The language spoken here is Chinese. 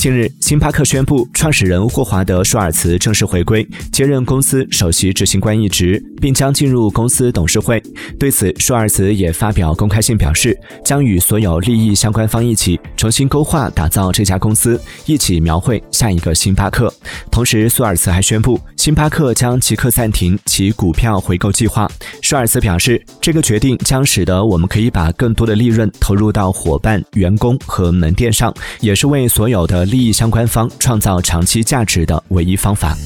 近日，星巴克宣布，创始人霍华德·舒尔茨正式回归，接任公司首席执行官一职，并将进入公司董事会。对此，舒尔茨也发表公开信表示，将与所有利益相关方一起重新勾画、打造这家公司，一起描绘下一个星巴克。同时，舒尔茨还宣布，星巴克将即刻暂停其股票回购计划。舒尔茨表示，这个决定将使得我们可以把更多的利润投入到伙伴、员工和门店上，也是为所有的。利益相关方创造长期价值的唯一方法。